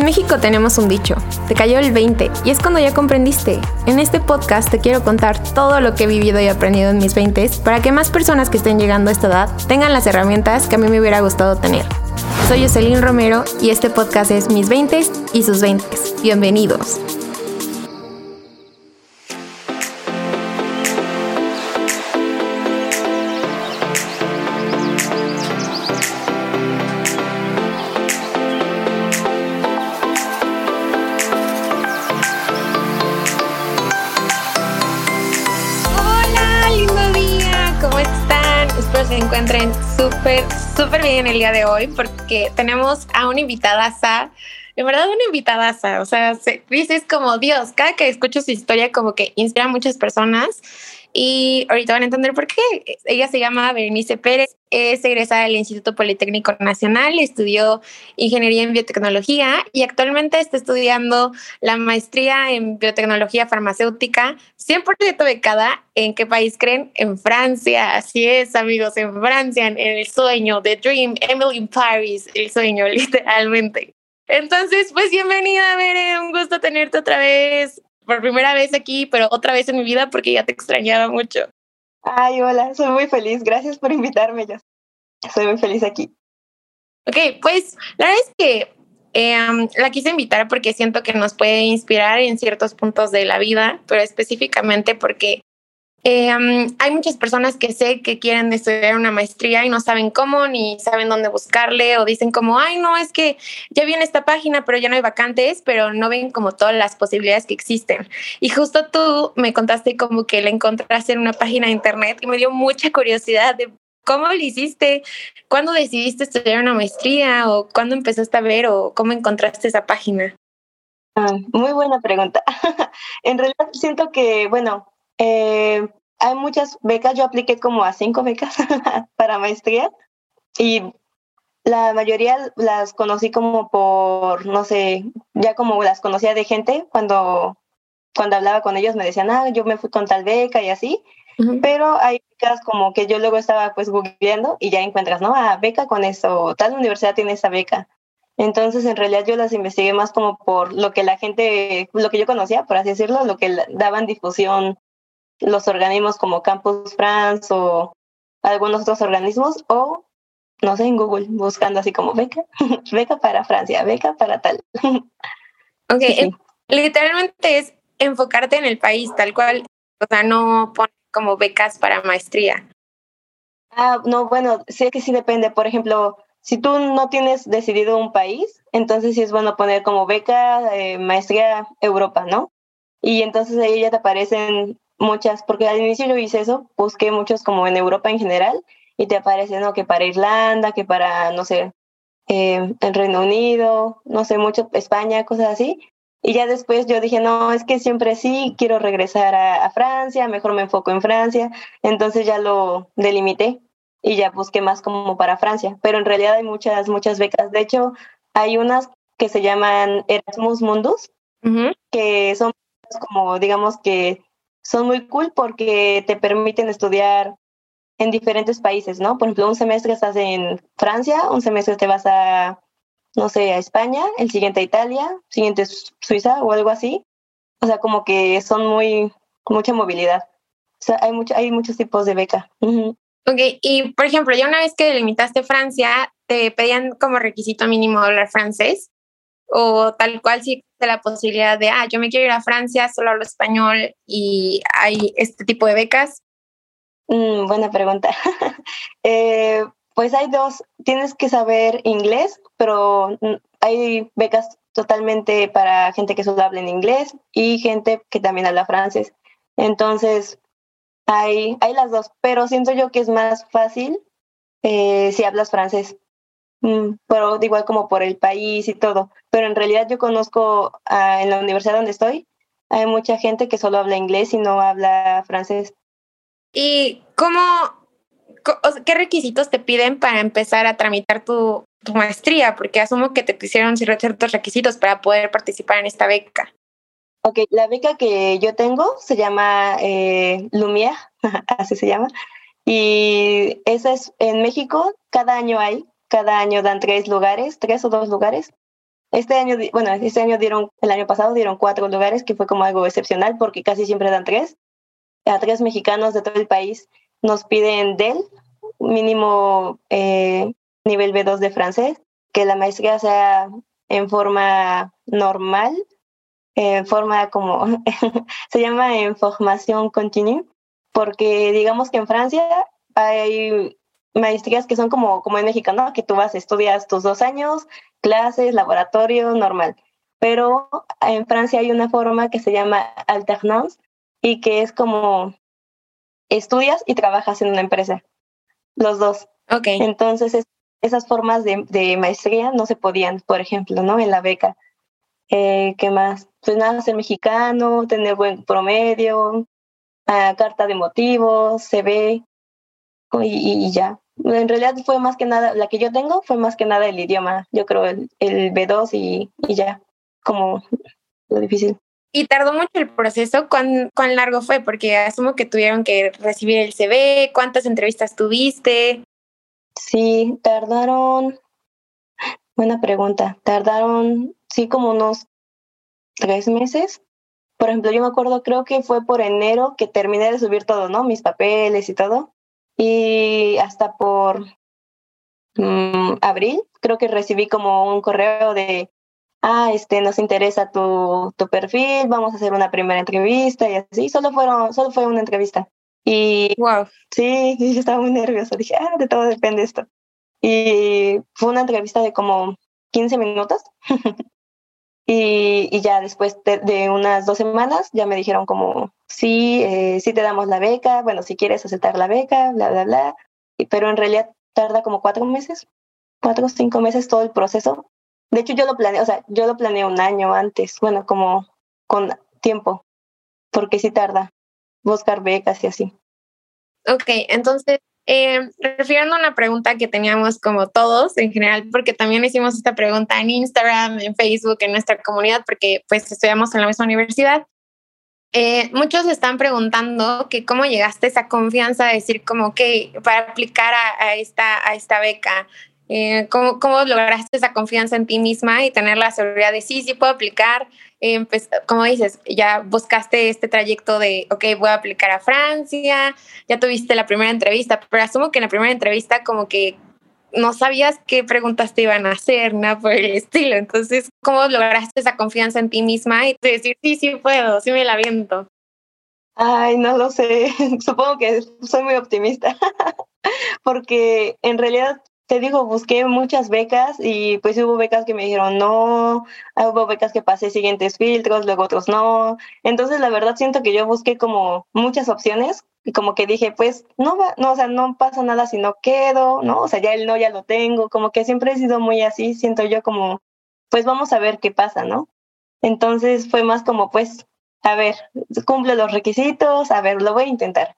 En México tenemos un dicho, te cayó el 20 y es cuando ya comprendiste. En este podcast te quiero contar todo lo que he vivido y aprendido en mis 20 para que más personas que estén llegando a esta edad tengan las herramientas que a mí me hubiera gustado tener. Soy Jocelyn Romero y este podcast es Mis 20 y sus 20. Bienvenidos. Bien el día de hoy porque tenemos a una invitada, en verdad una invitada, o sea, dices como Dios, cada que escucho su historia como que inspira a muchas personas y ahorita van a entender por qué. Ella se llama Berenice Pérez, es egresada del Instituto Politécnico Nacional, estudió ingeniería en biotecnología y actualmente está estudiando la maestría en biotecnología farmacéutica, 100% becada. ¿En qué país creen? En Francia. Así es, amigos, en Francia, en el sueño, The Dream, Emily in Paris, el sueño, literalmente. Entonces, pues bienvenida, Bere, un gusto tenerte otra vez por primera vez aquí, pero otra vez en mi vida porque ya te extrañaba mucho. Ay, hola, soy muy feliz. Gracias por invitarme. Yo soy muy feliz aquí. Ok, pues la verdad es que em, la quise invitar porque siento que nos puede inspirar en ciertos puntos de la vida, pero específicamente porque eh, hay muchas personas que sé que quieren estudiar una maestría y no saben cómo ni saben dónde buscarle o dicen como, ay, no, es que ya viene esta página, pero ya no hay vacantes, pero no ven como todas las posibilidades que existen. Y justo tú me contaste como que la encontraste en una página de internet y me dio mucha curiosidad de cómo lo hiciste, cuándo decidiste estudiar una maestría o cuándo empezaste a ver o cómo encontraste esa página. Ah, muy buena pregunta. en realidad siento que, bueno, eh, hay muchas becas, yo apliqué como a cinco becas para maestría y la mayoría las conocí como por, no sé, ya como las conocía de gente cuando, cuando hablaba con ellos me decían, ah, yo me fui con tal beca y así, pero hay becas como que yo luego estaba pues googleando y ya encuentras, ¿no? Ah, beca con eso, tal universidad tiene esa beca. Entonces, en realidad yo las investigué más como por lo que la gente, lo que yo conocía, por así decirlo, lo que daban difusión los organismos como Campus France o algunos otros organismos o no sé, en Google, buscando así como beca, beca para Francia, beca para tal. Ok, literalmente es enfocarte en el país, tal cual, o sea, no poner como becas para maestría. Ah, no, bueno, sí que sí depende. Por ejemplo, si tú no tienes decidido un país, entonces sí es bueno poner como beca, eh, maestría Europa, ¿no? Y entonces ahí ya te aparecen muchas, porque al inicio yo hice eso, busqué muchos como en Europa en general y te aparecen, ¿no? Que para Irlanda, que para, no sé, eh, el Reino Unido, no sé, mucho España, cosas así. Y ya después yo dije, no, es que siempre sí, quiero regresar a, a Francia, mejor me enfoco en Francia. Entonces ya lo delimité y ya busqué más como para Francia. Pero en realidad hay muchas, muchas becas. De hecho, hay unas que se llaman Erasmus Mundus, que son como, digamos que son muy cool porque te permiten estudiar en diferentes países, ¿no? Por ejemplo, un semestre estás en Francia, un semestre te vas a, no sé, a España, el siguiente a Italia, siguiente Suiza o algo así. O sea, como que son muy, mucha movilidad. O sea, hay, mucho, hay muchos tipos de beca. Ok, y por ejemplo, ya una vez que delimitaste Francia, ¿te pedían como requisito mínimo hablar francés? ¿O tal cual si la posibilidad de, ah, yo me quiero ir a Francia, solo hablo español y hay este tipo de becas? Mm, buena pregunta. eh, pues hay dos, tienes que saber inglés, pero hay becas totalmente para gente que solo habla en inglés y gente que también habla francés. Entonces, hay, hay las dos, pero siento yo que es más fácil eh, si hablas francés, Mm, pero igual como por el país y todo. Pero en realidad yo conozco en la universidad donde estoy, hay mucha gente que solo habla inglés y no habla francés. ¿Y cómo, qué requisitos te piden para empezar a tramitar tu, tu maestría? Porque asumo que te pusieron ciertos requisitos para poder participar en esta beca. Ok, la beca que yo tengo se llama eh, Lumière, así se llama, y esa es en México, cada año hay cada año dan tres lugares, tres o dos lugares. Este año, bueno, este año dieron, el año pasado dieron cuatro lugares, que fue como algo excepcional porque casi siempre dan tres. A tres mexicanos de todo el país nos piden DEL, mínimo eh, nivel B2 de francés, que la maestría sea en forma normal, en forma como se llama en formación continua, porque digamos que en Francia hay maestrías que son como, como en México, ¿no? Que tú vas, estudias tus dos años, clases, laboratorio, normal. Pero en Francia hay una forma que se llama alternance y que es como estudias y trabajas en una empresa, los dos. Ok. Entonces, esas formas de, de, maestría no se podían, por ejemplo, ¿no? En la beca. Eh, ¿Qué más? Pues nada, ser mexicano, tener buen promedio, uh, carta de motivos, CV y, y, ya. En realidad fue más que nada, la que yo tengo fue más que nada el idioma, yo creo el, el B2 y, y ya, como lo difícil. ¿Y tardó mucho el proceso? ¿Cuán, ¿Cuán largo fue? Porque asumo que tuvieron que recibir el CV. ¿Cuántas entrevistas tuviste? Sí, tardaron. Buena pregunta. Tardaron, sí, como unos tres meses. Por ejemplo, yo me acuerdo, creo que fue por enero que terminé de subir todo, ¿no? Mis papeles y todo. Y hasta por mmm, abril, creo que recibí como un correo de ah, este, nos interesa tu, tu perfil, vamos a hacer una primera entrevista y así. Solo fueron, solo fue una entrevista. Y wow. sí, yo estaba muy nerviosa. Dije, ah, de todo depende esto. Y fue una entrevista de como 15 minutos. y, y, ya después de, unas dos semanas ya me dijeron como, sí, eh, sí te damos la beca, bueno, si quieres aceptar la beca, bla, bla, bla. Pero en realidad tarda como cuatro meses, cuatro o cinco meses todo el proceso de hecho, yo lo planeé, o sea, yo lo planeé un año antes, bueno, como con tiempo, porque sí tarda buscar becas y así. Ok, entonces, eh, refiriendo a una pregunta que teníamos como todos en general, porque también hicimos esta pregunta en Instagram, en Facebook, en nuestra comunidad, porque pues estudiamos en la misma universidad. Eh, muchos están preguntando que cómo llegaste a esa confianza de decir como que para aplicar a, esta, a esta beca, eh, ¿cómo, ¿cómo, lograste esa confianza en ti misma y tener la seguridad de sí, sí puedo aplicar? Eh, pues, como dices, ya buscaste este trayecto de, ok, voy a aplicar a Francia, ya tuviste la primera entrevista, pero asumo que en la primera entrevista como que no sabías qué preguntas te iban a hacer, nada por el estilo. Entonces, ¿cómo lograste esa confianza en ti misma y decir, sí, sí puedo, sí me la viento? Ay, no lo sé. Supongo que soy muy optimista, porque en realidad te digo, busqué muchas becas y pues hubo becas que me dijeron no, hubo becas que pasé siguientes filtros, luego otros no. Entonces, la verdad siento que yo busqué como muchas opciones y como que dije, pues no va, no, o sea, no pasa nada si no quedo, ¿no? O sea, ya el no ya lo tengo, como que siempre he sido muy así, siento yo como, pues vamos a ver qué pasa, ¿no? Entonces fue más como, pues, a ver, cumple los requisitos, a ver, lo voy a intentar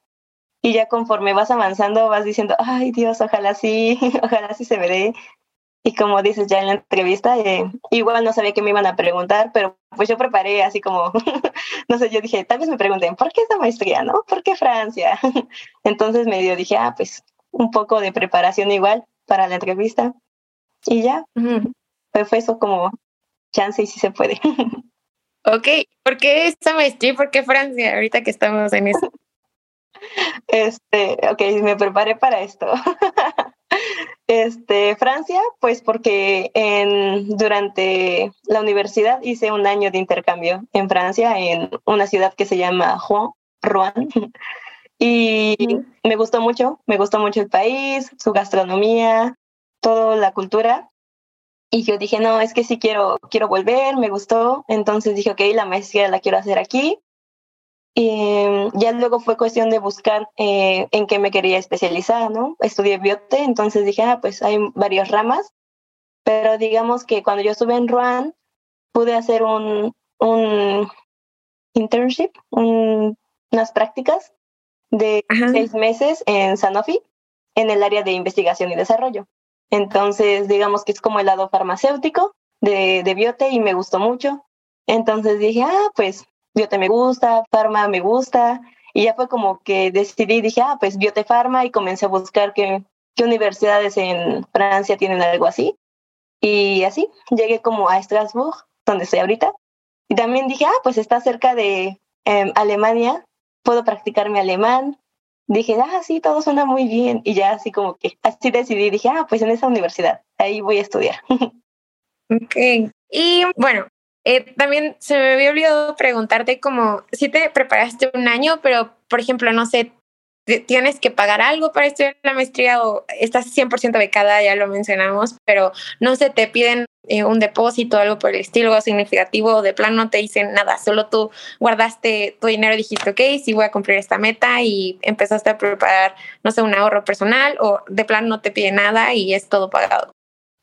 y ya conforme vas avanzando vas diciendo, ay Dios, ojalá sí, ojalá sí se me dé. Y como dices ya en la entrevista, eh, igual no sabía qué me iban a preguntar, pero pues yo preparé así como, no sé, yo dije, tal vez me pregunten, ¿por qué esta maestría, no? ¿Por qué Francia? Entonces medio dije, ah, pues un poco de preparación igual para la entrevista. Y ya, pues fue eso como chance y si sí se puede. ok, ¿por qué esta maestría? ¿Por qué Francia? Ahorita que estamos en eso. Este, ok, me preparé para esto. Este, Francia, pues porque en, durante la universidad hice un año de intercambio en Francia, en una ciudad que se llama Juan, Rouen. Y me gustó mucho, me gustó mucho el país, su gastronomía, toda la cultura. Y yo dije, no, es que sí quiero, quiero volver, me gustó. Entonces dije, ok, la maestría la quiero hacer aquí. Y ya luego fue cuestión de buscar eh, en qué me quería especializar, ¿no? Estudié biote, entonces dije, ah, pues hay varias ramas, pero digamos que cuando yo estuve en Rouen, pude hacer un, un internship, un, unas prácticas de Ajá. seis meses en Sanofi, en el área de investigación y desarrollo. Entonces, digamos que es como el lado farmacéutico de, de biote y me gustó mucho. Entonces dije, ah, pues Biote me gusta, Pharma me gusta, y ya fue como que decidí, dije, ah, pues Biote Pharma, y comencé a buscar qué, qué universidades en Francia tienen algo así. Y así, llegué como a Strasbourg, donde estoy ahorita. Y también dije, ah, pues está cerca de em, Alemania, puedo practicar mi alemán. Dije, ah, sí, todo suena muy bien. Y ya así como que, así decidí, dije, ah, pues en esa universidad, ahí voy a estudiar. Ok. Y bueno, eh, también se me había olvidado preguntarte como si te preparaste un año, pero por ejemplo, no sé, tienes que pagar algo para estudiar la maestría o estás 100% becada, ya lo mencionamos, pero no se te piden eh, un depósito, algo por el estilo significativo, o de plano no te dicen nada, solo tú guardaste tu dinero y dijiste, ok, sí voy a cumplir esta meta y empezaste a preparar, no sé, un ahorro personal o de plano no te pide nada y es todo pagado.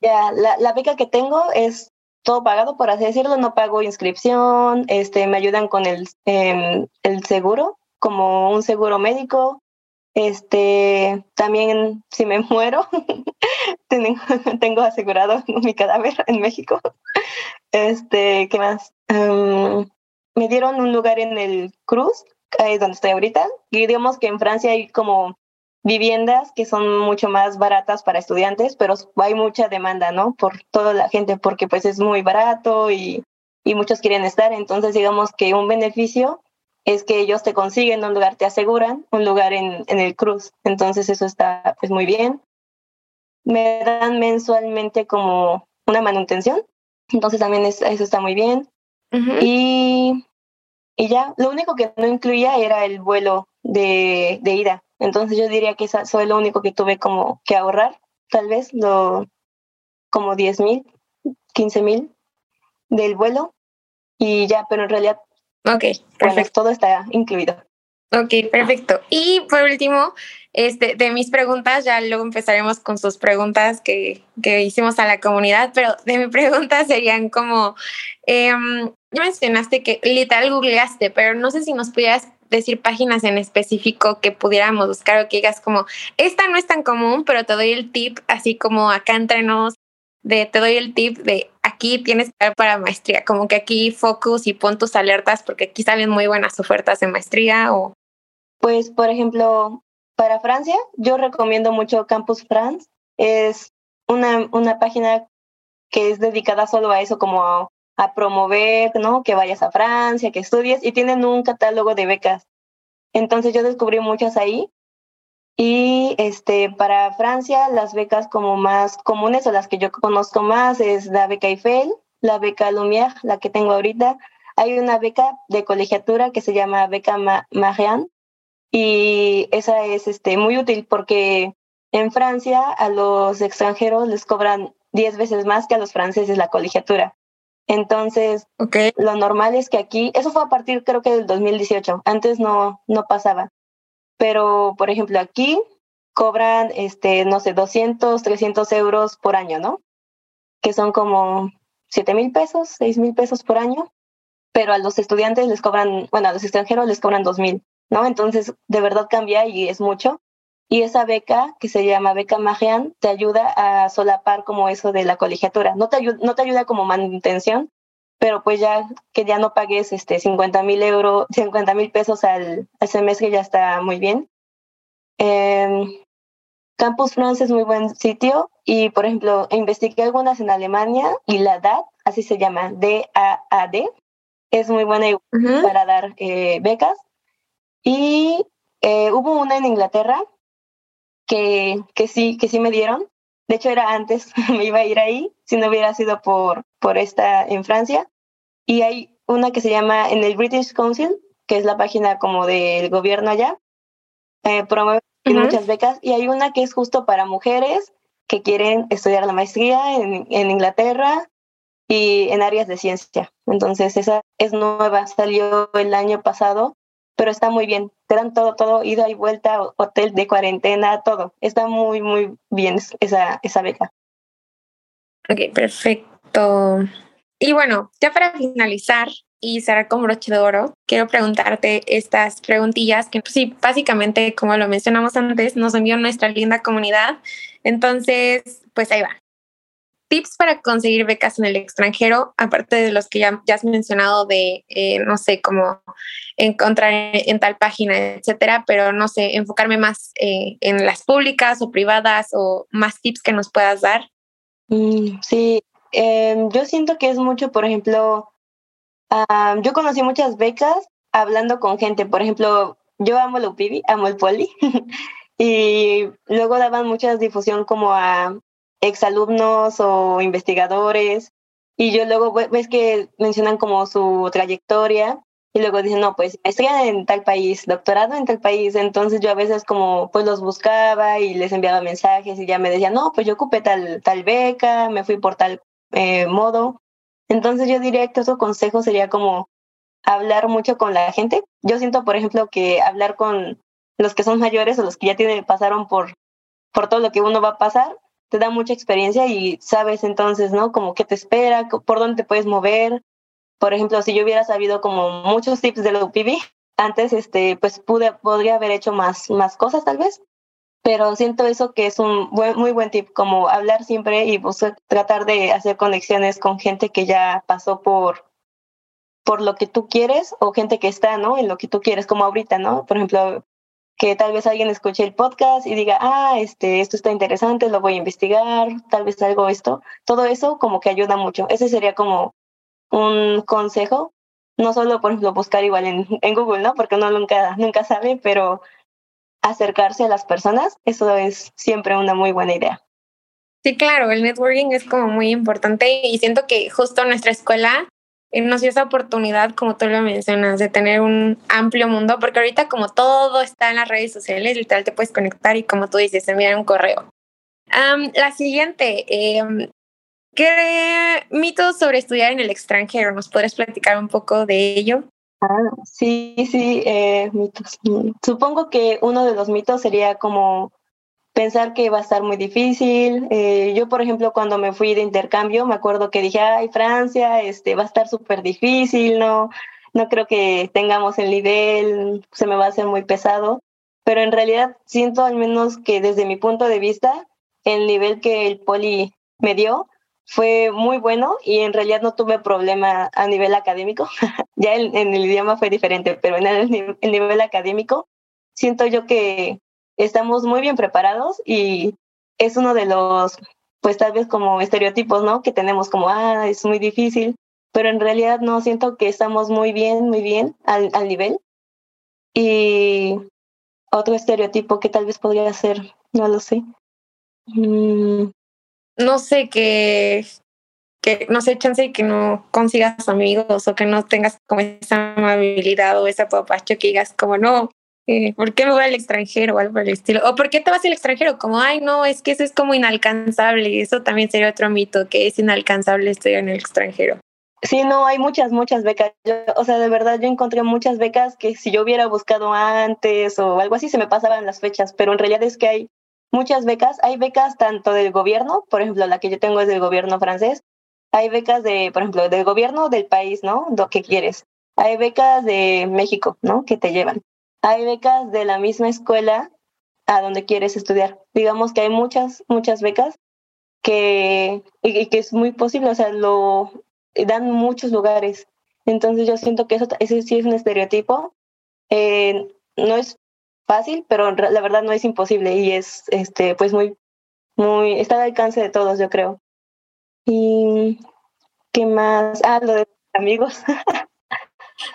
Ya, la, la beca que tengo es todo pagado, por así decirlo, no pago inscripción, este, me ayudan con el, em, el seguro, como un seguro médico, este, también si me muero, tengo, asegurado mi cadáver en México. Este, ¿qué más? Em, me dieron un lugar en el Cruz, ahí donde estoy ahorita. Y digamos que en Francia hay como viviendas que son mucho más baratas para estudiantes, pero hay mucha demanda, ¿no? Por toda la gente, porque pues es muy barato y, y muchos quieren estar. Entonces, digamos que un beneficio es que ellos te consiguen un lugar, te aseguran un lugar en, en el cruz. Entonces, eso está pues muy bien. Me dan mensualmente como una manutención. Entonces, también eso está muy bien. y, y ya, lo único que no incluía era el vuelo de, de ida entonces yo diría que eso fue lo único que tuve como que ahorrar, tal vez lo como 10 mil, 15 mil del vuelo y ya, pero en realidad okay, perfecto. todo está incluido. Ok, perfecto. Y por último, este, de mis preguntas, ya luego empezaremos con sus preguntas que, que hicimos a la comunidad, pero de mi pregunta serían como, eh, ya mencionaste que literal googleaste, pero no sé si nos pudieras decir páginas en específico que pudiéramos buscar o que digas como, esta no es tan común, pero te doy el tip, así como acá de te doy el tip de aquí tienes que para maestría, como que aquí focus y pon tus alertas porque aquí salen muy buenas ofertas de maestría o... Pues, por ejemplo, para Francia, yo recomiendo mucho Campus France. Es una, una página que es dedicada solo a eso, como a promover, ¿no? Que vayas a Francia, que estudies y tienen un catálogo de becas. Entonces yo descubrí muchas ahí y este para Francia las becas como más comunes o las que yo conozco más es la beca Eiffel, la beca Lumière, la que tengo ahorita. Hay una beca de colegiatura que se llama beca Marianne y esa es este muy útil porque en Francia a los extranjeros les cobran 10 veces más que a los franceses la colegiatura. Entonces, lo normal es que aquí, eso fue a partir creo que del 2018, antes no, no pasaba. Pero, por ejemplo, aquí cobran, este, no sé, 200, 300 euros por año, ¿no? Que son como 7 mil pesos, 6 mil pesos por año. Pero a los estudiantes les cobran, bueno, a los extranjeros les cobran 2 mil, ¿no? Entonces, de verdad cambia y es mucho. Y esa beca, que se llama beca Magian, te ayuda a solapar como eso de la colegiatura. No te, ayuda, no te ayuda como manutención, pero pues ya que ya no pagues este 50 mil euros, 50 mil pesos al, al, semestre ya está muy bien. Eh, Campus France es muy buen sitio y, por ejemplo, investigué algunas en Alemania y la DAD, así se llama, D-A-A-D, es muy buena para dar eh, becas. Y eh, hubo una en Inglaterra que, que, sí, que sí me dieron. De hecho, era antes, me iba a ir ahí, si no hubiera sido por, por esta en Francia. Y hay una que se llama en el British Council, que es la página como del gobierno allá, eh, promueve muchas becas. Y hay una que es justo para mujeres que quieren estudiar la maestría en, en Inglaterra y en áreas de ciencia. Entonces, esa es nueva, salió el año pasado pero está muy bien. Te dan todo, todo, ida y vuelta, hotel de cuarentena, todo. Está muy, muy bien esa, esa beca. Ok, perfecto. Y bueno, ya para finalizar y cerrar con broche de oro, quiero preguntarte estas preguntillas que pues sí, básicamente, como lo mencionamos antes, nos envió nuestra linda comunidad. Entonces, pues ahí va tips para conseguir becas en el extranjero, aparte de los que ya, has mencionado de, eh, no sé, cómo encontrar en, tal página, etcétera, pero no sé, enfocarme más eh, en las públicas o privadas o más tips que nos puedas dar. Mm, sí, Em, yo siento que es mucho, por ejemplo, yo conocí muchas becas hablando con gente. Por ejemplo, yo amo el UPIBI, amo el Poli. y luego daban mucha difusión como a exalumnos o investigadores. Y yo luego ves que mencionan como su trayectoria y luego dicen, no, pues maestría en tal país, doctorado en tal país. Entonces yo a veces como pues los buscaba y les enviaba mensajes y ya me decían, no, pues yo ocupé tal, tal beca, me fui por tal eh, modo. Entonces yo diría que otro consejo sería como hablar mucho con la gente. Yo siento, por ejemplo, que hablar con los que son mayores o los que ya tienen, pasaron por, por todo lo que uno va a pasar, te da mucha experiencia y sabes entonces, ¿no? Como qué te espera, por dónde te puedes mover. Por ejemplo, si yo hubiera sabido como muchos tips de la UPV, antes, este, pues pude, podría haber hecho más, más cosas tal vez. Pero siento eso que es un buen, muy buen tip, como hablar siempre y buscar, tratar de hacer conexiones con gente que ya pasó por, por lo que tú quieres o gente que está, ¿no? En lo que tú quieres, como ahorita, ¿no? Por ejemplo, que tal vez alguien escuche el podcast y diga, ah, este, esto está interesante, lo voy a investigar, tal vez algo esto. Todo eso como que ayuda mucho. Ese sería como un consejo. No solo, por ejemplo, buscar igual en, en Google, ¿no? Porque uno nunca, nunca sabe, pero acercarse a las personas, eso es siempre una muy buena idea. Sí, claro, el networking es como muy importante y siento que justo nuestra escuela nos dio esa oportunidad, como tú lo mencionas, de tener un amplio mundo, porque ahorita como todo está en las redes sociales, literal te puedes conectar y como tú dices, enviar un correo. la siguiente, em, ¿qué mitos sobre estudiar en el extranjero? ¿Nos podrías platicar un poco de ello? Ah, sí, sí, eh, mitos. Supongo que uno de los mitos sería como pensar que va a estar muy difícil. Eh, yo, por ejemplo, cuando me fui de intercambio, me acuerdo que dije, ay, Francia, este, va a estar súper difícil, ¿no? No creo que tengamos el nivel, se me va a hacer muy pesado. Pero en realidad siento al menos que desde mi punto de vista, el nivel que el poli me dio fue muy bueno y en realidad no tuve problema a nivel académico. ya en, el idioma fue diferente, pero en el, el nivel académico siento yo que estamos muy bien preparados y es uno de los, pues tal vez como estereotipos, ¿no? Que tenemos como, ah, es muy difícil, pero en realidad no siento que estamos muy bien, muy bien al, al nivel. Y otro estereotipo que tal vez podría ser, no lo sé. Mm. No sé, que, que no sé, chance que no consigas amigos o que no tengas como esa amabilidad o esa papacho que digas como, no, ¿por qué me voy al extranjero o algo por el estilo? ¿O por qué te vas al extranjero? Como, ay, no, es que eso es como inalcanzable. Eso también sería otro mito, que es inalcanzable estudiar en el extranjero. Sí, no, hay muchas, muchas becas. o sea, de verdad, yo encontré muchas becas que si yo hubiera buscado antes o algo así, se me pasaban las fechas, pero en realidad es que hay muchas becas. Hay becas tanto del gobierno, por ejemplo, la que yo tengo es del gobierno francés. Hay becas de, por ejemplo, del gobierno del país, ¿no? Lo que quieres. Hay becas de México, ¿no? Que te llevan hay becas de la misma escuela a donde quieres estudiar. Digamos que hay muchas, muchas becas que, y, que es muy posible, o sea, lo dan muchos lugares. Entonces yo siento que eso ese sí es un estereotipo. Eh, no es fácil, pero la verdad no es imposible y es este pues muy muy está al alcance de todos, yo creo. Y qué más? Ah, lo de amigos.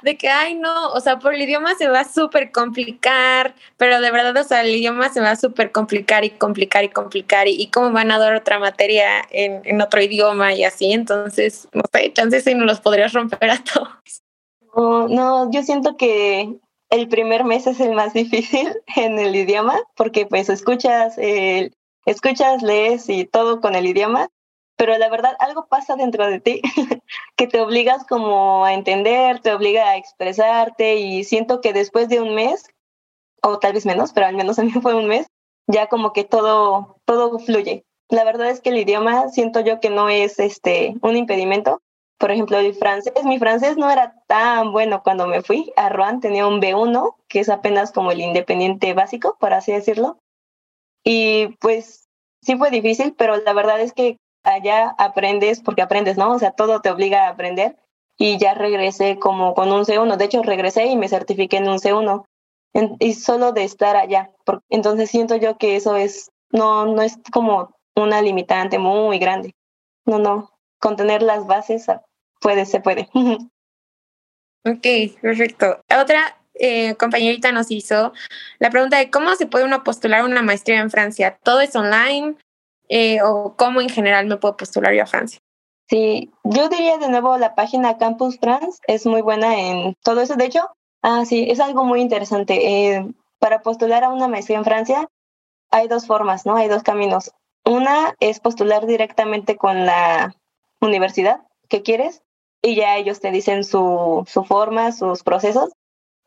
de que, ay, no, o sea, por el idioma se va a súper complicar, pero de verdad, o sea, el idioma se va a súper complicar y complicar y complicar, y, cómo van a dar otra materia en, en, otro idioma y así, entonces, no sé, chances si no los podrías romper a todos. No, no, yo siento que el primer mes es el más difícil en el idioma, porque pues escuchas, eh, escuchas, lees y todo con el idioma, pero la verdad algo pasa dentro de ti que te obligas como a entender, te obliga a expresarte y siento que después de un mes, o tal vez menos, pero al menos a mí fue un mes, ya como que todo, todo fluye. La verdad es que el idioma siento yo que no es este, un impedimento. Por ejemplo, el francés, mi francés no era tan bueno cuando me fui a Rouen, tenía un B1, que es apenas como el independiente básico, por así decirlo. Y pues sí fue difícil, pero la verdad es que allá aprendes porque aprendes, ¿no? O sea, todo te obliga a aprender y ya regresé como con un C1. De hecho, regresé y me certifiqué en un C1 y solo de estar allá. entonces siento yo que eso es, no, no es como una limitante muy grande. No, no. con tener las bases ah, puede, se puede. ok, perfecto. Otra eh, compañerita nos hizo la pregunta de cómo se puede uno postular una maestría en Francia. ¿Todo es online? Eh, ¿O cómo en general me puedo postular yo a Francia? Sí, yo diría de nuevo la página Campus France es muy buena en todo eso. De hecho, ah, sí, es algo muy interesante. Eh, para postular a una maestría en Francia hay dos formas, ¿no? Hay dos caminos. Una es postular directamente con la universidad que quieres y ya ellos te dicen su, su forma, sus procesos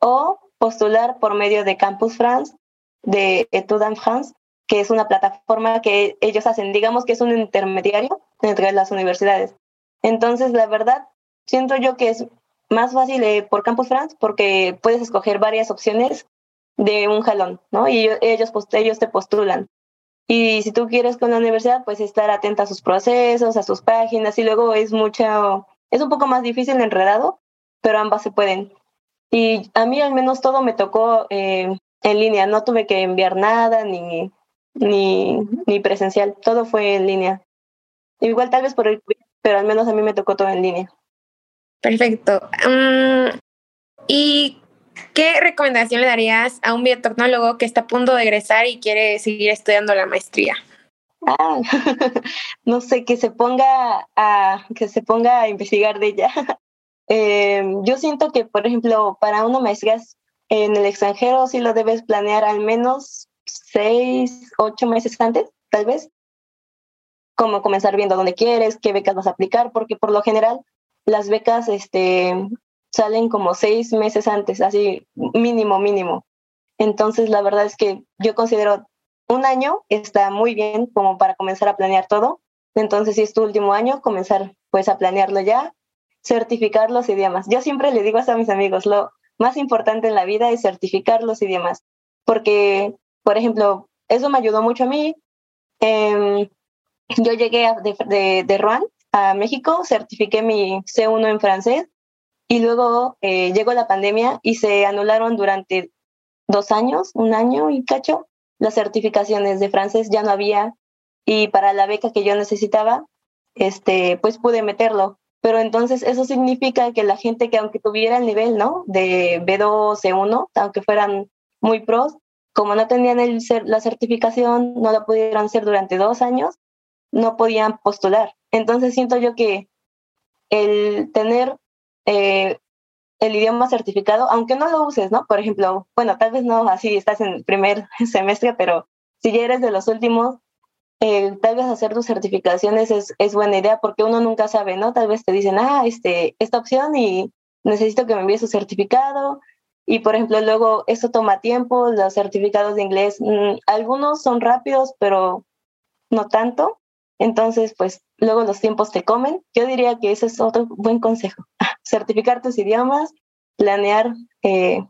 o postular por medio de Campus France, de Etudes en France, que es una plataforma que ellos hacen, digamos que es un intermediario entre las universidades. Entonces, la verdad, siento yo que es más fácil eh, por Campus France porque puedes escoger varias opciones de un jalón, ¿no? Y ellos, ellos te postulan. Y si tú quieres con la universidad, pues estar atenta a sus procesos, a sus páginas, y luego es mucho, es un poco más difícil, enredado, pero ambas se pueden. Y a mí al menos todo me tocó eh, en línea, no tuve que enviar nada ni, ni, ni presencial, todo fue en línea. Igual tal vez por el pero al menos a mí me tocó todo en línea. Perfecto. Mm, ¿Y qué recomendación le darías a un biotecnólogo que está a punto de egresar y quiere seguir estudiando la maestría? Ah, no sé, que se ponga a, que se ponga a investigar de ella. Eh, yo siento que, por ejemplo, para una maestría en el extranjero sí lo debes planear al menos seis, ocho meses antes, tal vez. Como comenzar viendo dónde quieres, qué becas vas a aplicar, porque por lo general las becas este, salen como seis meses antes, así mínimo, mínimo. Entonces, la verdad es que yo considero un año está muy bien como para comenzar a planear todo. Entonces, si es tu último año, comenzar pues a planearlo ya certificar los idiomas. Yo siempre le digo a mis amigos, lo más importante en la vida es certificar los idiomas, porque, por ejemplo, eso me ayudó mucho a mí. Em, yo llegué de, de, de, Rouen a México, certifiqué mi C1 en francés y luego eh, llegó la pandemia y se anularon durante dos años, un año y cacho, las certificaciones de francés ya no había y para la beca que yo necesitaba, este, pues pude meterlo pero entonces eso significa que la gente que aunque tuviera el nivel, ¿no? De B2, C1, aunque fueran muy pros, como no tenían la certificación, no la pudieron hacer durante dos años, no podían postular. Entonces siento yo que el tener eh, el idioma certificado, aunque no lo uses, ¿no? Por ejemplo, bueno, tal vez no así estás en el primer semestre, pero si ya eres de los últimos, tal vez hacer tus certificaciones es, es, buena idea porque uno nunca sabe, ¿no? Tal vez te dicen, ah, este, esta opción y necesito que me envíes su certificado. Y por ejemplo, luego eso toma tiempo, los certificados de inglés, mm, algunos son rápidos, pero no tanto. Entonces, pues luego los tiempos te comen. Yo diría que ese es otro buen consejo. Certificar tus idiomas, planear eh,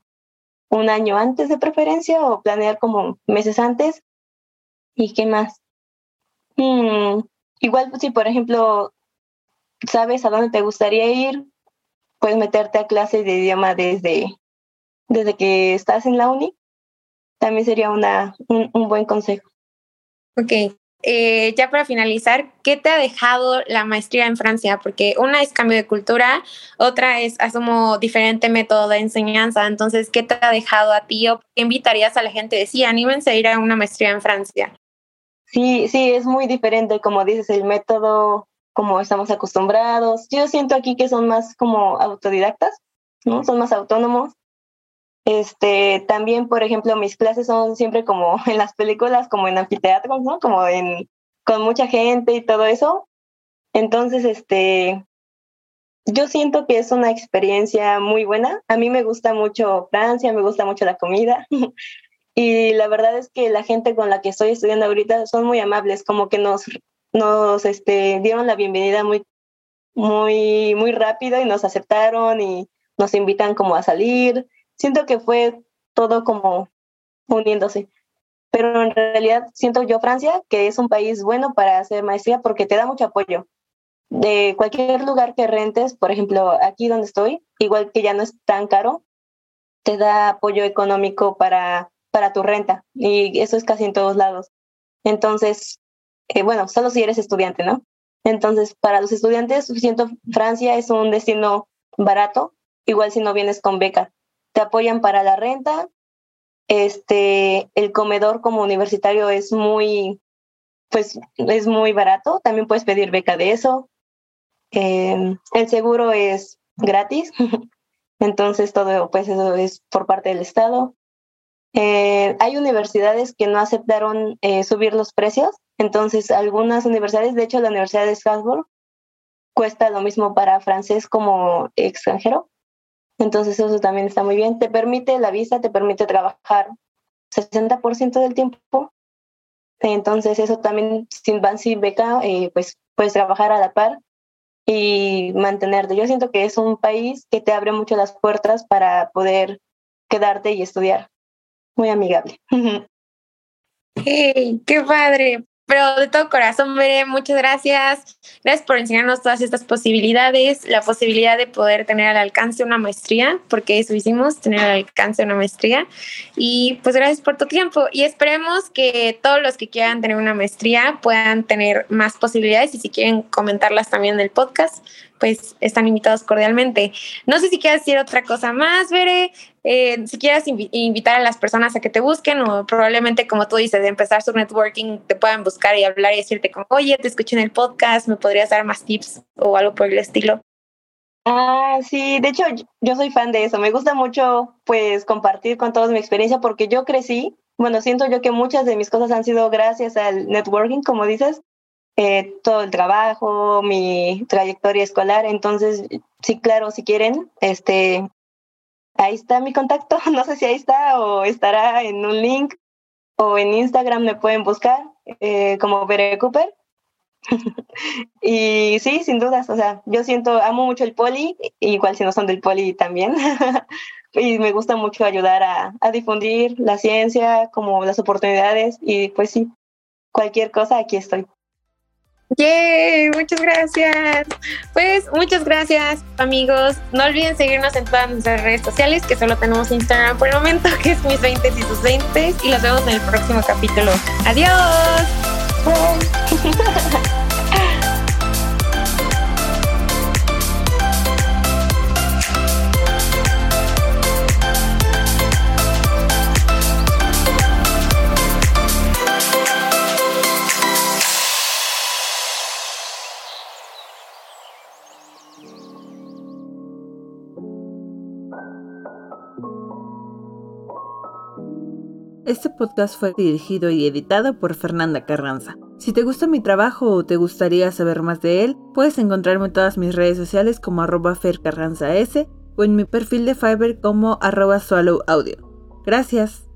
un año antes de preferencia o planear como meses antes. ¿Y qué más? Hmm, igual si por ejemplo sabes a dónde te gustaría ir, puedes meterte a clases de idioma desde, desde que estás en la uni. También sería una, un, un buen consejo. Ok, eh, ya para finalizar, ¿qué te ha dejado la maestría en Francia? Porque una es cambio de cultura, otra es, asumo, diferente método de enseñanza. Entonces, ¿qué te ha dejado a ti o qué invitarías a la gente de sí, anímense a ir a una maestría en Francia? Sí, sí, es muy diferente, como dices, el método, como estamos acostumbrados. Yo siento aquí que son más como autodidactas, ¿no? Son más autónomos. Este, también, por ejemplo, mis clases son siempre como en las películas, como en anfiteatros, ¿no? Como en, con mucha gente y todo eso. Entonces, este, yo siento que es una experiencia muy buena. A mí me gusta mucho Francia, me gusta mucho la comida. Y la verdad es que la gente con la que estoy estudiando ahorita son muy amables, como que nos, nos este, dieron la bienvenida muy, muy, muy rápido y nos aceptaron y nos invitan como a salir. Siento que fue todo como uniéndose. Pero en realidad siento yo Francia, que es un país bueno para hacer maestría porque te da mucho apoyo. De cualquier lugar que rentes, por ejemplo, aquí donde estoy, igual que ya no es tan caro, te da apoyo económico para para tu renta y eso es casi en todos lados. Entonces, eh, bueno, solo si eres estudiante, ¿no? Entonces, para los estudiantes, siento Francia es un destino barato, igual si no vienes con beca. Te apoyan para la renta, este, el comedor como universitario es muy, pues es muy barato, también puedes pedir beca de eso. Em, el seguro es gratis, entonces todo pues eso es por parte del Estado. Eh, hay universidades que no aceptaron eh, subir los precios, entonces algunas universidades, de hecho la Universidad de Strasbourg, cuesta lo mismo para francés como extranjero. Entonces eso también está muy bien. Te permite la visa, te permite trabajar 60% del tiempo. Entonces eso también, sin van sin beca, eh, pues puedes trabajar a la par y mantenerte. Yo siento que es un país que te abre mucho las puertas para poder quedarte y estudiar. Muy amigable. Hey, qué padre. Pero de todo corazón, muchas gracias. Gracias por enseñarnos todas estas posibilidades, la posibilidad de poder tener al alcance una maestría, porque eso hicimos, tener al alcance una maestría. Y pues gracias por tu tiempo y esperemos que todos los que quieran tener una maestría puedan tener más posibilidades y si quieren comentarlas también en el podcast, pues están invitados cordialmente. No sé si quieres decir otra cosa más, Bere, eh, si quieres invitar a las personas a que te busquen o probablemente como tú dices, de empezar su networking, te puedan buscar y hablar y decirte como, oye, te escuché en el podcast, me podrías dar más tips o algo por el estilo. Ah, sí, de hecho yo soy fan de eso, me gusta mucho pues compartir con todos mi experiencia porque yo crecí, bueno, siento yo que muchas de mis cosas han sido gracias al networking, como dices, eh, todo el trabajo, mi trayectoria escolar. Entonces, sí, claro, si quieren, este, ahí está mi contacto. No sé si ahí está o estará en un link o en Instagram me pueden buscar eh, como Bere Cooper. y sí, sin dudas, o sea, yo siento, amo mucho el poli, igual si no son del poli también. y me gusta mucho ayudar a, a difundir la ciencia, como las oportunidades y pues sí, cualquier cosa, aquí estoy. Yay, muchas gracias. Pues muchas gracias, amigos. No olviden seguirnos en todas nuestras redes sociales, que solo tenemos Instagram por el momento, que es mis 20 y sus 20 y nos vemos en el próximo capítulo. Adiós. Este podcast fue dirigido y editado por Fernanda Carranza. Si te gusta mi trabajo o te gustaría saber más de él, puedes encontrarme en todas mis redes sociales como arroba fercarranzas o en mi perfil de Fiverr como arroba Audio. Gracias.